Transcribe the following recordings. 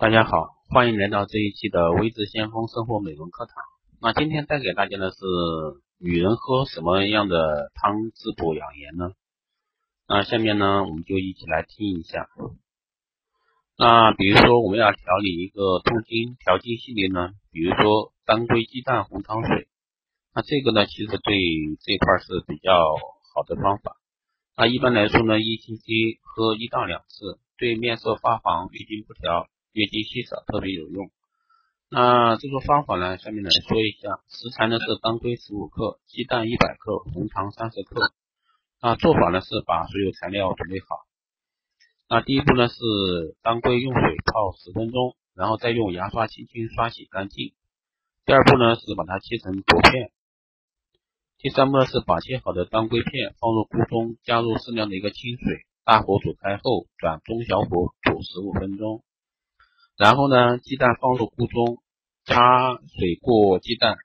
大家好，欢迎来到这一期的微智先锋生活美容课堂。那今天带给大家的是女人喝什么样的汤滋补养颜呢？那下面呢，我们就一起来听一下。那比如说我们要调理一个痛经调经系列呢，比如说当归鸡蛋红糖水，那这个呢，其实对这块是比较好的方法。那一般来说呢，一星期喝一到两次，对面色发黄、月经不调。月经稀少特别有用。那这个方法呢，下面来说一下。食材呢是当归十五克，鸡蛋一百克，红糖三十克。那做法呢是把所有材料准备好。那第一步呢是当归用水泡十分钟，然后再用牙刷轻轻刷洗干净。第二步呢是把它切成薄片。第三步呢是把切好的当归片放入锅中，加入适量的一个清水，大火煮开后转中小火煮十五分钟。然后呢，鸡蛋放入锅中，加水过鸡蛋，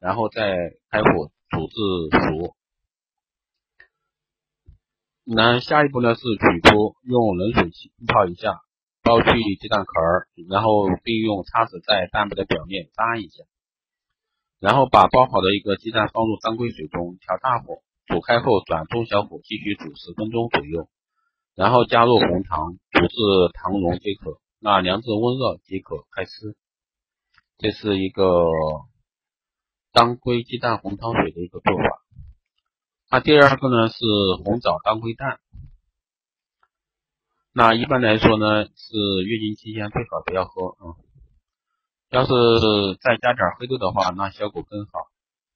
然后再开火煮至熟。那下一步呢是取出，用冷水浸泡一下，剥去鸡蛋壳儿，然后并用叉子在蛋白的表面扎一下，然后把剥好的一个鸡蛋放入当归水中，调大火煮开后转中小火继续煮十分钟左右，然后加入红糖，煮至糖溶即可。那凉至温热即可开吃，这是一个当归鸡蛋红汤水的一个做法。那第二个呢是红枣当归蛋。那一般来说呢是月经期间最好不要喝啊，要是再加点黑豆的话，那效果更好。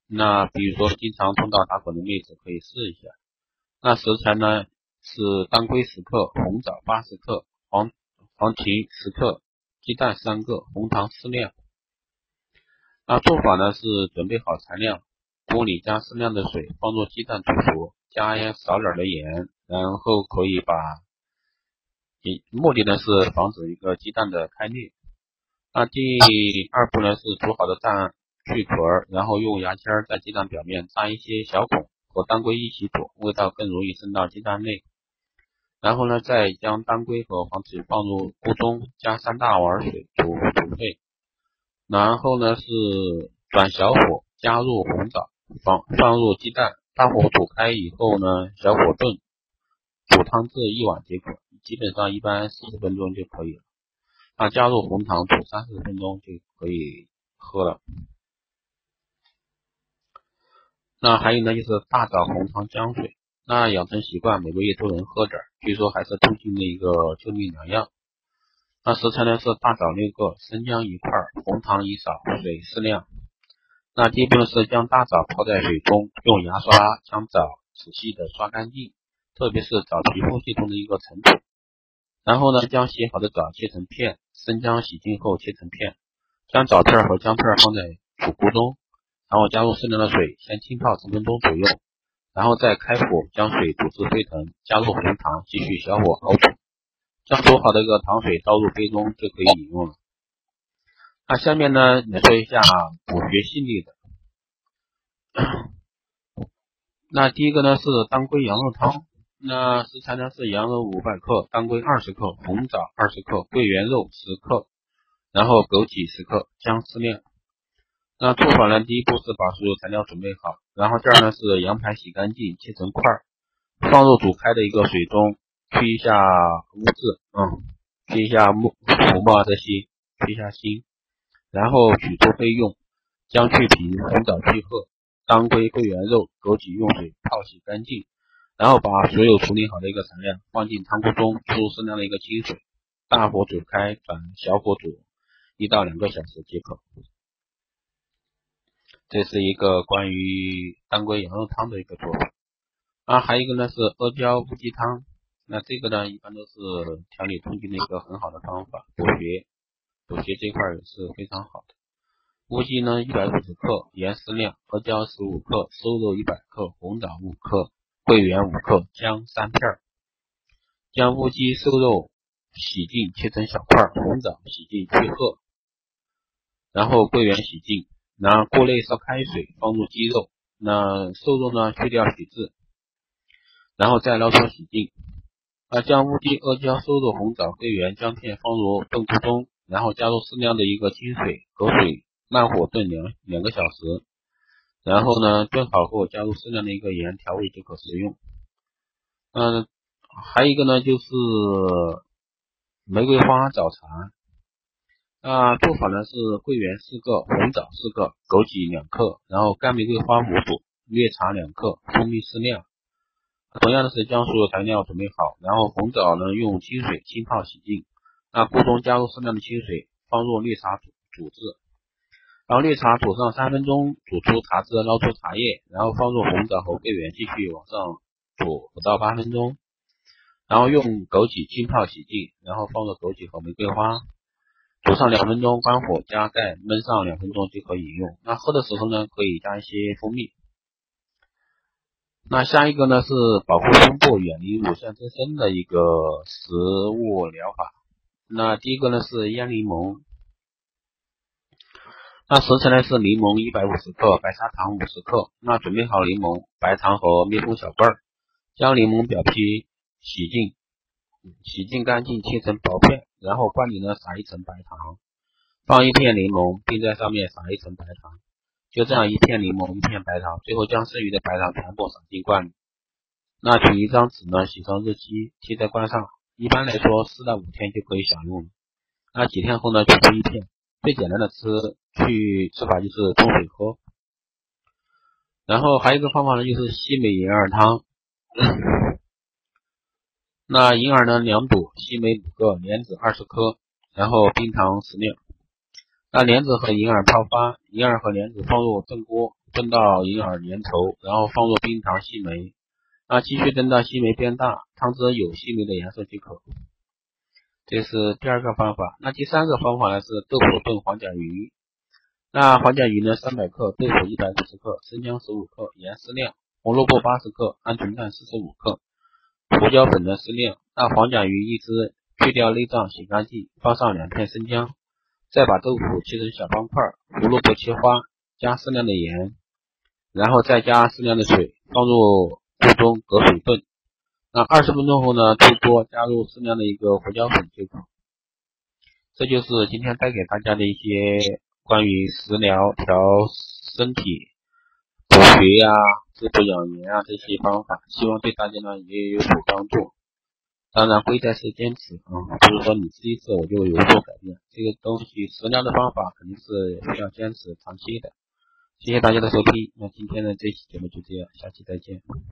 那比如说经常碰到打滚的妹子可以试一下。那食材呢是当归十克，红枣八十克，黄。黄芪十克，鸡蛋三个，红糖适量。那做法呢是准备好材料，锅里加适量的水，放入鸡蛋煮熟，加少点的盐，然后可以把，目的呢是防止一个鸡蛋的开裂。那第二步呢是煮好的蛋去壳，然后用牙签在鸡蛋表面扎一些小孔，和当归一起煮，味道更容易渗到鸡蛋内。然后呢，再将当归和黄芪放入锅中，加三大碗水煮煮沸。然后呢是转小火，加入红枣，放放入鸡蛋，大火煮开以后呢，小火炖，煮汤至一碗即可。基本上一般四十分钟就可以了。那，加入红糖煮三十分钟就可以喝了。那还有呢，就是大枣红糖姜水。那养成习惯，每个月都能喝点，据说还是通经的一个救命良药。那食材呢是大枣六个，生姜一块，红糖一勺，水适量。那第一步呢是将大枣泡在水中，用牙刷将枣仔细的刷干净，特别是枣皮缝隙中的一个尘土。然后呢，将洗好的枣切成片，生姜洗净后切成片，将枣片和姜片放在煮锅中，然后加入适量的水，先浸泡十分钟左右。然后再开火将水煮至沸腾，加入红糖，继续小火熬煮，将煮好的一个糖水倒入杯中就可以饮用了。那下面呢，来说一下补血系列的。那第一个呢是当归羊肉汤，那食材呢是羊肉五百克，当归二十克，红枣二十克，桂圆肉十克，然后枸杞十克，姜适量。那做法呢？第一步是把所有材料准备好，然后这儿呢是羊排洗干净，切成块，放入煮开的一个水中，去一下污渍，嗯，去一下木浮沫这些，去一下腥，然后取出备用。姜去皮，红枣去核，当归、桂圆肉、枸杞用水泡洗干净，然后把所有处理好的一个材料放进汤锅中，注适量的一个清水，大火煮开，转小火煮一到两个小时即可。这是一个关于当归羊肉汤的一个做法啊，还有一个呢是阿胶乌鸡汤，那这个呢一般都是调理痛经的一个很好的方法，补血补血这块也是非常好的。乌鸡呢一百五十克，盐适量，阿胶十五克，瘦肉一百克，红枣五克，桂圆五克，姜三片。将乌鸡、瘦肉洗净切成小块，红枣洗净去核，然后桂圆洗净。那锅内烧开水，放入鸡肉，那瘦肉呢去掉血渍，然后再捞出洗净。啊，将乌鸡、阿胶、瘦肉、红枣、桂圆、姜片放入炖锅中，然后加入适量的一个清水，隔水慢火炖两两个小时，然后呢炖好后加入适量的一个盐调味即可食用。嗯，还有一个呢就是玫瑰花早茶。啊，做法呢是桂圆四个，红枣四个，枸杞两克，然后干玫瑰花五朵，绿茶两克，蜂蜜适量。同样的是将所有材料准备好，然后红枣呢用清水浸泡洗净。那锅中加入适量的清水，放入绿茶煮煮制，然后绿茶煮上三分钟，煮出茶汁，捞出茶叶，然后放入红枣和桂圆，继续往上煮五到八分钟，然后用枸杞浸泡洗净，然后放入枸杞和玫瑰花。煮上两分钟，关火加盖焖上两分钟就可以饮用。那喝的时候呢，可以加一些蜂蜜。那下一个呢是保护胸部、远离乳腺增生的一个食物疗法。那第一个呢是腌柠檬。那食材呢是柠檬一百五十克，白砂糖五十克。那准备好柠檬、白糖和密封小罐，将柠檬表皮洗净。洗净干净，切成薄片，然后罐里呢撒一层白糖，放一片柠檬，并在上面撒一层白糖，就这样一片柠檬一片白糖，最后将剩余的白糖全部撒进罐里。那取一张纸呢，写上日期，贴在罐上。一般来说四到五天就可以享用。那几天后呢，取出一片。最简单的吃去吃法就是冲水喝。然后还有一个方法呢，就是西梅银耳汤。那银耳呢两朵，西梅五个，莲子二十颗，然后冰糖适量。那莲子和银耳泡发，银耳和莲子放入炖锅，炖到银耳粘稠，然后放入冰糖、西梅。那继续炖到西梅变大，汤汁有西梅的颜色即可。这是第二个方法。那第三个方法呢是豆腐炖黄甲鱼。那黄甲鱼呢三百克，豆腐一百五十克，生姜十五克，盐适量，红萝卜八十克，鹌鹑蛋四十五克。胡椒粉的适量，那黄甲鱼一只，去掉内脏，洗干净，放上两片生姜，再把豆腐切成小方块，胡萝卜切花，加适量的盐，然后再加适量的水，放入锅中隔水炖。那二十分钟后呢，出锅，加入适量的一个胡椒粉就可。这就是今天带给大家的一些关于食疗调身体补血呀。滋补养颜啊，这些方法，希望对大家呢也有所帮助。当然，贵在是坚持啊，不是说你吃一次我就有所改变。这个东西食疗的方法肯定是需要坚持长期的。谢谢大家的收听，那今天的这期节目就这样，下期再见。